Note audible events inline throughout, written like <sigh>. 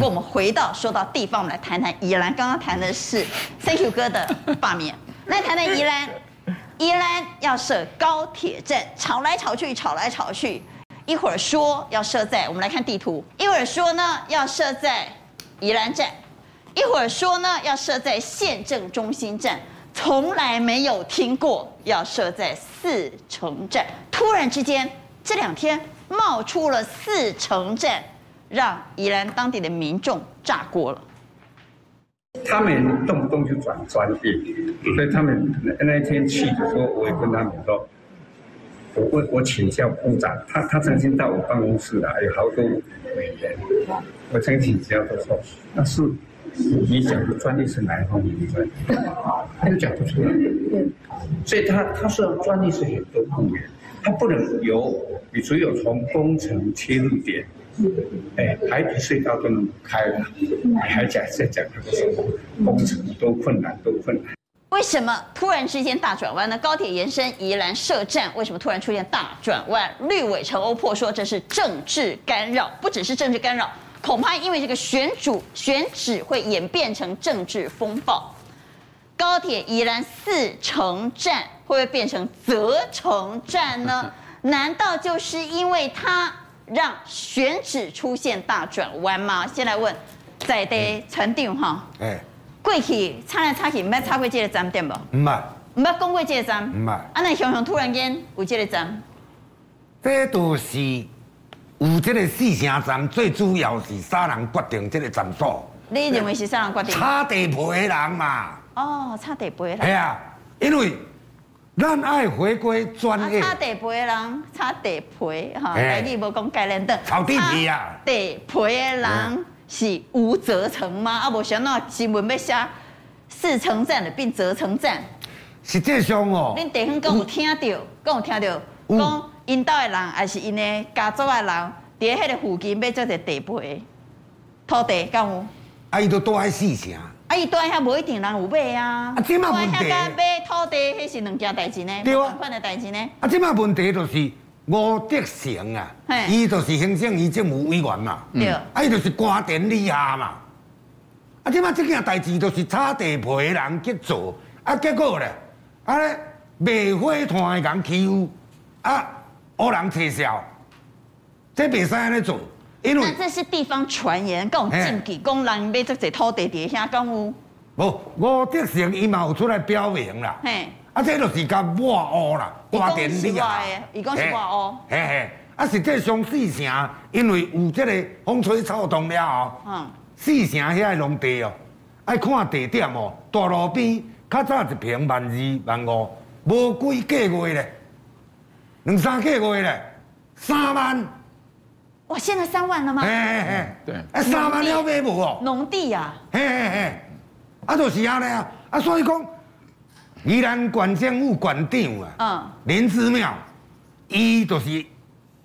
过我们回到说到地方，我们来谈谈宜兰。刚刚谈的是 <laughs> Thank you 哥的罢免，来谈谈宜兰。宜兰要设高铁站，吵来吵去，吵来吵去。一会儿说要设在，我们来看地图。一会儿说呢要设在宜兰站，一会儿说呢要设在县政中心站，从来没有听过要设在四城站。突然之间，这两天冒出了四城站，让宜兰当地的民众炸锅了。他们动不动就转专业，所以他们那一天去的时候，我也跟他们说，我我我请教部长，他他曾经到我办公室来，有好多委员，我曾经请教他说，那是你讲的专利是哪一方面的专利？他就讲不出来。所以他他说专利是很多方面，他不能由你只有从工程切入点。哎，海底隧道都能开了，你还讲在讲这个什么工程多困难，多困难？为什么突然之间大转弯呢？高铁延伸宜兰设站，为什么突然出现大转弯？绿委陈欧破说这是政治干扰，不只是政治干扰，恐怕因为这个选主选址会演变成政治风暴。高铁宜兰四城站会不会变成责城站呢？<laughs> 难道就是因为它？让选址出现大转弯吗？先来问在地船长哈，哎，过去插来插去，唔要插过这个站点不？唔系，唔捌讲过这个站，唔系。啊，那想想突然间有这个站，这都是有这个四城站，最主要是啥人决定这个站数？你认为是啥人决定？插地盘的人嘛。哦，插地盘的人。系啊，因为。咱爱回归专业。擦地皮的人，擦地皮哈，台语无讲概念的。草地皮啊。地皮的人是无责成吗？啊，无想到新闻要写四城站的变责成站。实际上哦。恁地方讲有听到，讲有听到，讲因岛的人还是因的家族的人，伫迄个附近要做个地皮土地，敢有？啊，伊都住喺四城。啊！伊住遐无一定人有买啊。啊，即马问题。买土地，迄是两件代志呢。对啊。款的代志呢。啊，即嘛问题就是吴德成啊，伊就是行政院政府委员嘛。对。啊，伊就是官田理下嘛。啊，即嘛即件代志就是炒地皮的人去做，啊，结果咧，啊咧，卖火炭的人欺负，啊，乌人取笑，这袂使安尼做。因为那这是地方传言，讲禁忌，讲人买这些土地底下讲有。无，吴德成伊嘛有出来表明啦。嘿，啊，这就是甲外屋啦，瓜田李下。伊讲是外屋。嘿嘿，啊，实际上四城因为有这个风吹草动了后，嗯，四城遐个农地哦，爱看地点哦，大路边较早一平万二万五，无几个月咧，两三个月咧，三万。哇，现在三万了吗？哎哎哎，对，哎三万了买无哦？农地呀，嘿嘿嘿，啊，就是安尼啊，啊，所以讲，宜兰县政府县长啊，嗯，林之妙，伊就是，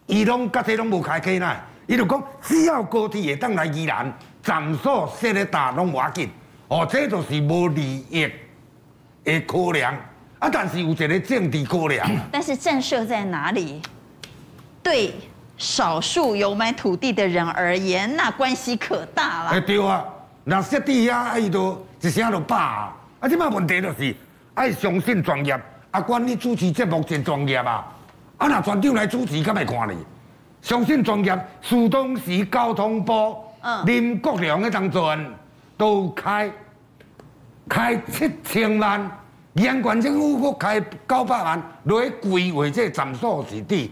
伊拢甲这拢无开起来，伊就讲只要高铁会当来宜兰，站所设咧大拢无要紧，哦，这就是无利益的考量，啊，但是有一个政治考量。但是震慑在哪里？对。少数有买土地的人而言，那关系可大了。哎，对啊，那设地啊，伊都一声就罢啊。啊，即摆问题就是爱相信专业，啊，管你主持节目真专业啊。啊，那船长来主持，敢会看你？相信专业，苏东市交通部，嗯，林国良的当阵都开开七千万，县县政府阁开九百万来规划这站所是地。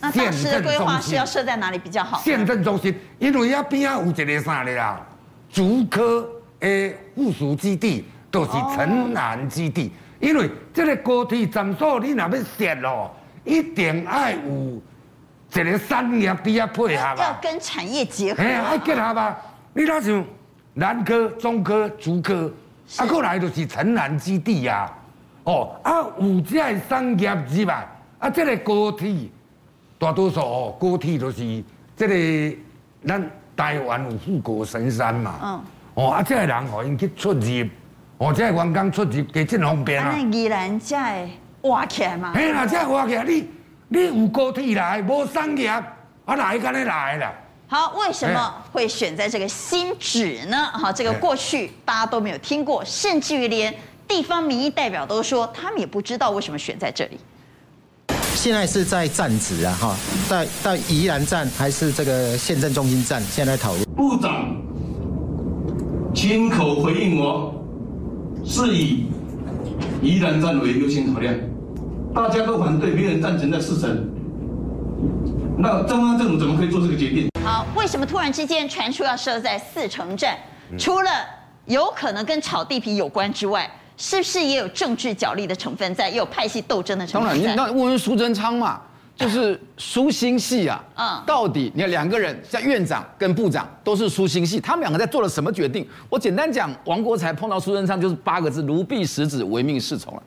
那当时的规划是要设在哪里比较好？县政中心，因为遐边啊有一个啥的啦，竹科的附属基地，就是城南基地。哦、因为这个高铁站所你若要设咯，一定爱有一个产业比较配合啊。要跟产业结合。哎，爱结合啊！你那像南科、中科、竹科，啊，过来就是城南基地呀。哦，啊，有这个商业是吧？啊，这个高铁。大多数哦，高铁都是这个咱台湾有富国神山嘛。嗯。哦，啊，这个人哦，因去出入，哦，这个员工出入加真方便啊。那宜兰这会挖起来嘛？嘿啦，这挖起来，你你有高铁来，无商业，啊，哪会敢来来啦？好，为什么会选在这个新址呢？好，这个过去大家都没有听过，甚至于连地方民意代表都说，他们也不知道为什么选在这里。现在是在站址啊，哈，在在宜兰站还是这个县政中心站？现在在讨论。部长亲口回应我，是以宜兰站为优先考量。大家都反对，没人赞成在四城。那中央政府怎么可以做这个决定？好，为什么突然之间传出要设在四城站？除了有可能跟炒地皮有关之外，是不是也有政治角力的成分在，也有派系斗争的成分在？当然，你那问问苏贞昌嘛，就是苏新系啊，嗯，到底你看两个人像院长跟部长都是苏新系，他们两个在做了什么决定？我简单讲，王国才碰到苏贞昌就是八个字：如臂使指，唯命是从了。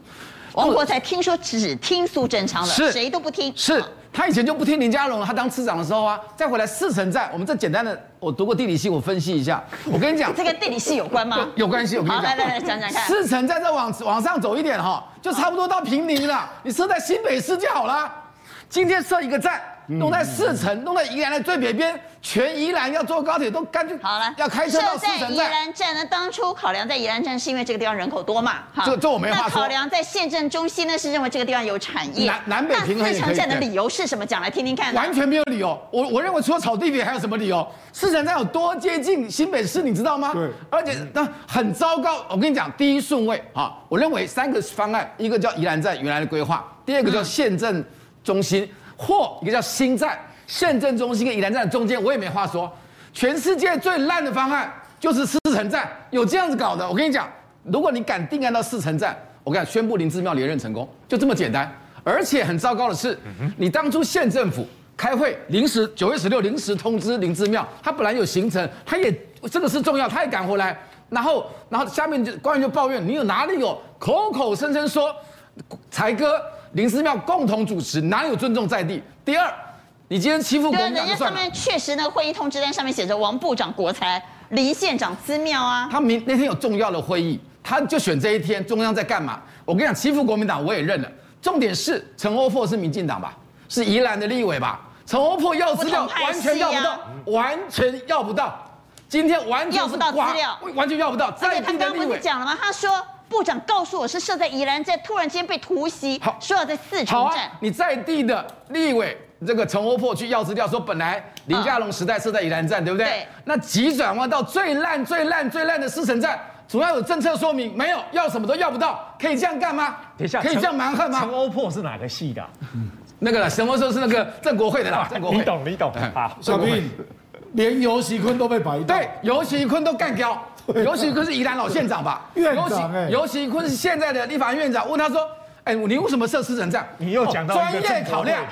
王国才听说只听苏贞昌的，谁都不听。是他以前就不听林佳龙，他当市长的时候啊，再回来四城站，我们这简单的，我读过地理系，我分析一下。我跟你讲，这跟地理系有关吗？有关系，我跟你讲。来来来，讲讲看。四城站再往往上走一点哈，就差不多到平林了。你设在新北市就好了。今天设一个站。弄在四城，弄在宜兰的最北边，全宜兰要坐高铁都干脆好了，要开车到四城站。宜兰站呢，当初考量在宜兰站是因为这个地方人口多嘛？哈，这这我没话说。那考量在县政中心呢，是认为这个地方有产业。南南北平衡。那四城站的理由是什么？讲来听听看。完全没有理由。我我认为除了炒地皮还有什么理由？四城站有多接近新北市，你知道吗？对。而且那很糟糕。我跟你讲，第一顺位啊，我认为三个方案，一个叫宜兰站原来的规划，第二个叫县政中心，或一个叫新站。县政中心跟宜兰站中间，我也没话说。全世界最烂的方案就是四城站，有这样子搞的。我跟你讲，如果你敢定案到四城站，我跟你讲，宣布林志妙连任成功，就这么简单。而且很糟糕的是，你当初县政府开会临时九月十六临时通知林志妙，他本来有行程，他也这个是重要，他也赶回来，然后然后下面就官员就抱怨，你有哪里有口口声声说才哥林思妙共同主持，哪有尊重在地？第二。你今天欺负国民党。人家上面确实那个会议通知单上面写着王部长国才，林县长资妙啊。他明那天有重要的会议，他就选这一天。中央在干嘛？我跟你讲，欺负国民党我也认了。重点是陈欧珀是民进党吧？是宜兰的立委吧？陈欧珀要资料完全要不到，完全要不到。今天完全要不到资料，完全要不到。在他刚刚不是讲了吗？他说部长告诉我是设在宜兰，站突然间被突袭，说要在四城站。你在地的立委。这个陈欧破去要资料，说本来林佳龙时代设在宜兰站，对不对？对。那急转弯到最烂、最烂、最烂的四城站，总要有政策说明，没有，要什么都要不到，可以这样干吗？等一下，可以这样蛮横吗？陈欧破是哪个系的、啊？那个什么时候是那个郑国会的啦？<laughs> 郑国会。你懂，你懂啊。小平，连游锡堃都被摆到。对，游锡堃都干掉。游锡堃是宜兰老县长吧？院长哎。游锡堃是现在的立法院院长，问他说：“哎，你为什么设四城站？”你又讲到专业考量。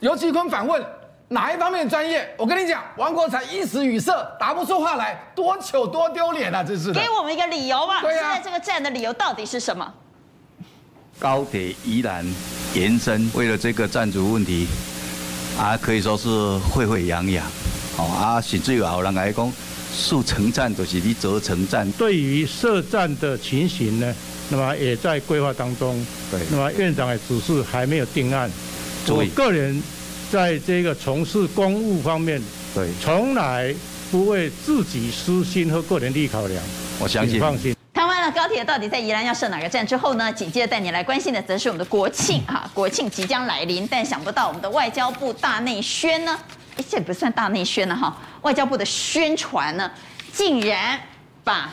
尤其坤反问。哪一方面专业？我跟你讲，王国才一时语塞，答不出话来，多糗多丢脸啊！真是给我们一个理由吧。对啊。现在这个站的理由到底是什么？高铁宜兰延伸，为了这个站主问题，啊，可以说是沸沸扬扬。好啊，甚至有人来讲，四城站就是你责成站。对于设站的情形呢，那么也在规划当中。对。那么院长也只是还没有定案。我个人。在这个从事公务方面，对，从来不为自己私心和个人利益考量。我相信，放心。谈完了高铁到底在宜兰要设哪个站之后呢？紧接着带你来关心的，则是我们的国庆哈，国庆即将来临，但想不到我们的外交部大内宣呢，哎，这不算大内宣了哈，外交部的宣传呢，竟然把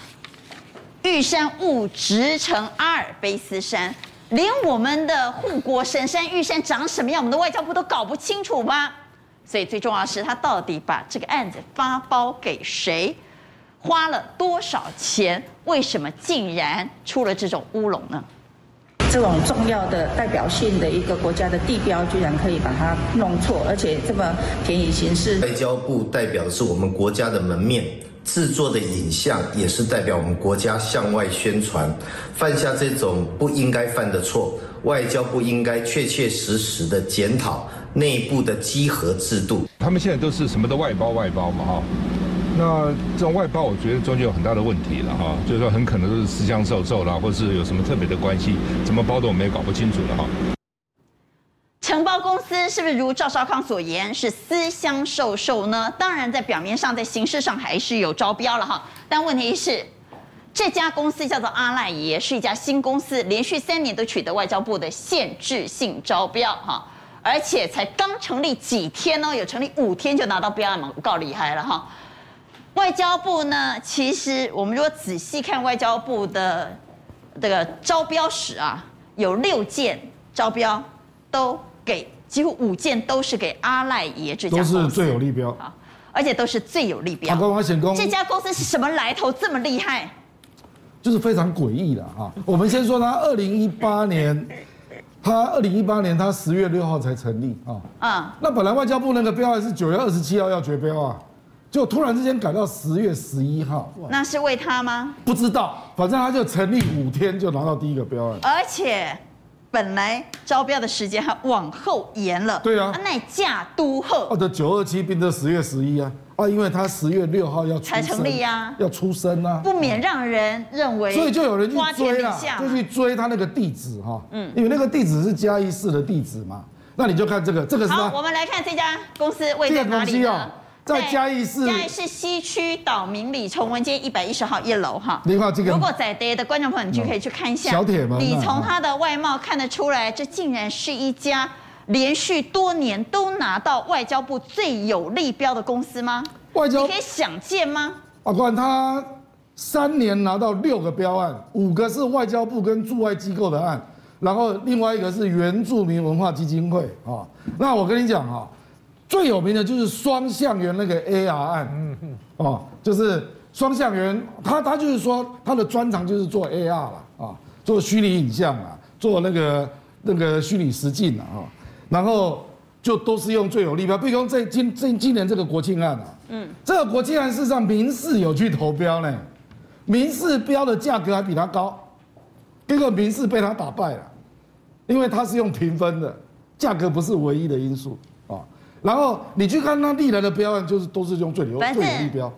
玉山误植成阿尔卑斯山。连我们的护国神山玉山长什么样，我们的外交部都搞不清楚吗？所以最重要的是，他到底把这个案子发包给谁，花了多少钱？为什么竟然出了这种乌龙呢？这种重要的代表性的一个国家的地标，居然可以把它弄错，而且这么便宜形式。外交部代表的是我们国家的门面。制作的影像也是代表我们国家向外宣传，犯下这种不应该犯的错，外交部应该确确实实的检讨内部的稽核制度。他们现在都是什么都外包外包嘛哈，那这种外包我觉得中间有很大的问题了哈，就是说很可能都是私相授受啦，或是有什么特别的关系，怎么包的我们也搞不清楚了哈。承包公司是不是如赵少康所言是私相授受呢？当然，在表面上，在形式上还是有招标了哈。但问题是，这家公司叫做阿赖耶，是一家新公司，连续三年都取得外交部的限制性招标哈，而且才刚成立几天呢，有成立五天就拿到标案嘛，够厉害了哈。外交部呢，其实我们如果仔细看外交部的这个招标史啊，有六件招标都。给几乎五件都是给阿赖耶这家公司，都是最有利标啊，而且都是最有利标。他刚刚显公，这家公司是什么来头这么厉害？就是非常诡异的啊。<laughs> 我们先说他二零一八年，他二零一八年他十月六号才成立啊。嗯。那本来外交部那个标案是九月二十七号要决标啊，就突然之间改到十月十一号。那是为他吗？不知道，反正他就成立五天就拿到第一个标案，而且。本来招标的时间还往后延了，对啊，那价都后，哦的九二七变成十月十一啊，啊，因为他十月六号要才成立啊，要出生啊，不免让人认为，所以就有人去追了，就去追他那个地址哈，嗯，因为那个地址是嘉义市的地址嘛，那你就看这个，这个是好，我们来看这家公司位在哪里呢？在嘉义市，嘉义市西区岛明里崇文街一百一十号一楼哈。你看这个，如果在地的观众朋友，你就可以去看一下。小铁吗。你从他的外貌看得出来，这竟然是一家连续多年都拿到外交部最有利标的公司吗？外交，你可以想见吗？法官，他三年拿到六个标案，五个是外交部跟驻外机构的案，然后另外一个是原住民文化基金会啊。那我跟你讲啊。最有名的就是双向源那个 AR 案，嗯嗯，哦，就是双向源，他他就是说他的专长就是做 AR 了啊，做虚拟影像啊，做那个那个虚拟实境啊，然后就都是用最有利标，比如说这今这今年这个国庆案啊，嗯，这个国庆案事实上民事有去投标呢，民事标的价格还比他高，结果民事被他打败了，因为他是用评分的，价格不是唯一的因素。然后你去看他历来的标案，就是都是用最流最有利标。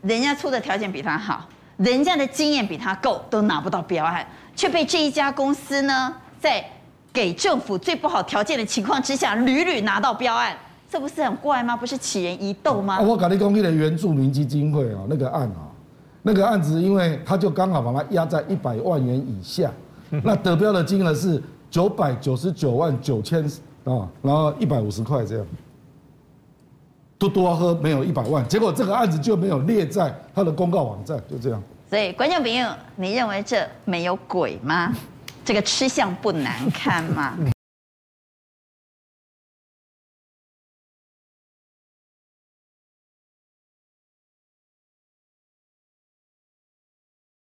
人家出的条件比他好，人家的经验比他够，都拿不到标案，却被这一家公司呢，在给政府最不好条件的情况之下，屡屡拿到标案，这不是很怪吗？不是起人疑窦吗？我搞你公益的原住民基金会啊，那个案啊，那个案子，因为他就刚好把它压在一百万元以下，<laughs> 那得标的金额是九百九十九万九千啊，然后一百五十块这样。多多喝没有一百万，结果这个案子就没有列在他的公告网站，就这样。所以观众朋友，你认为这没有鬼吗？这个吃相不难看吗？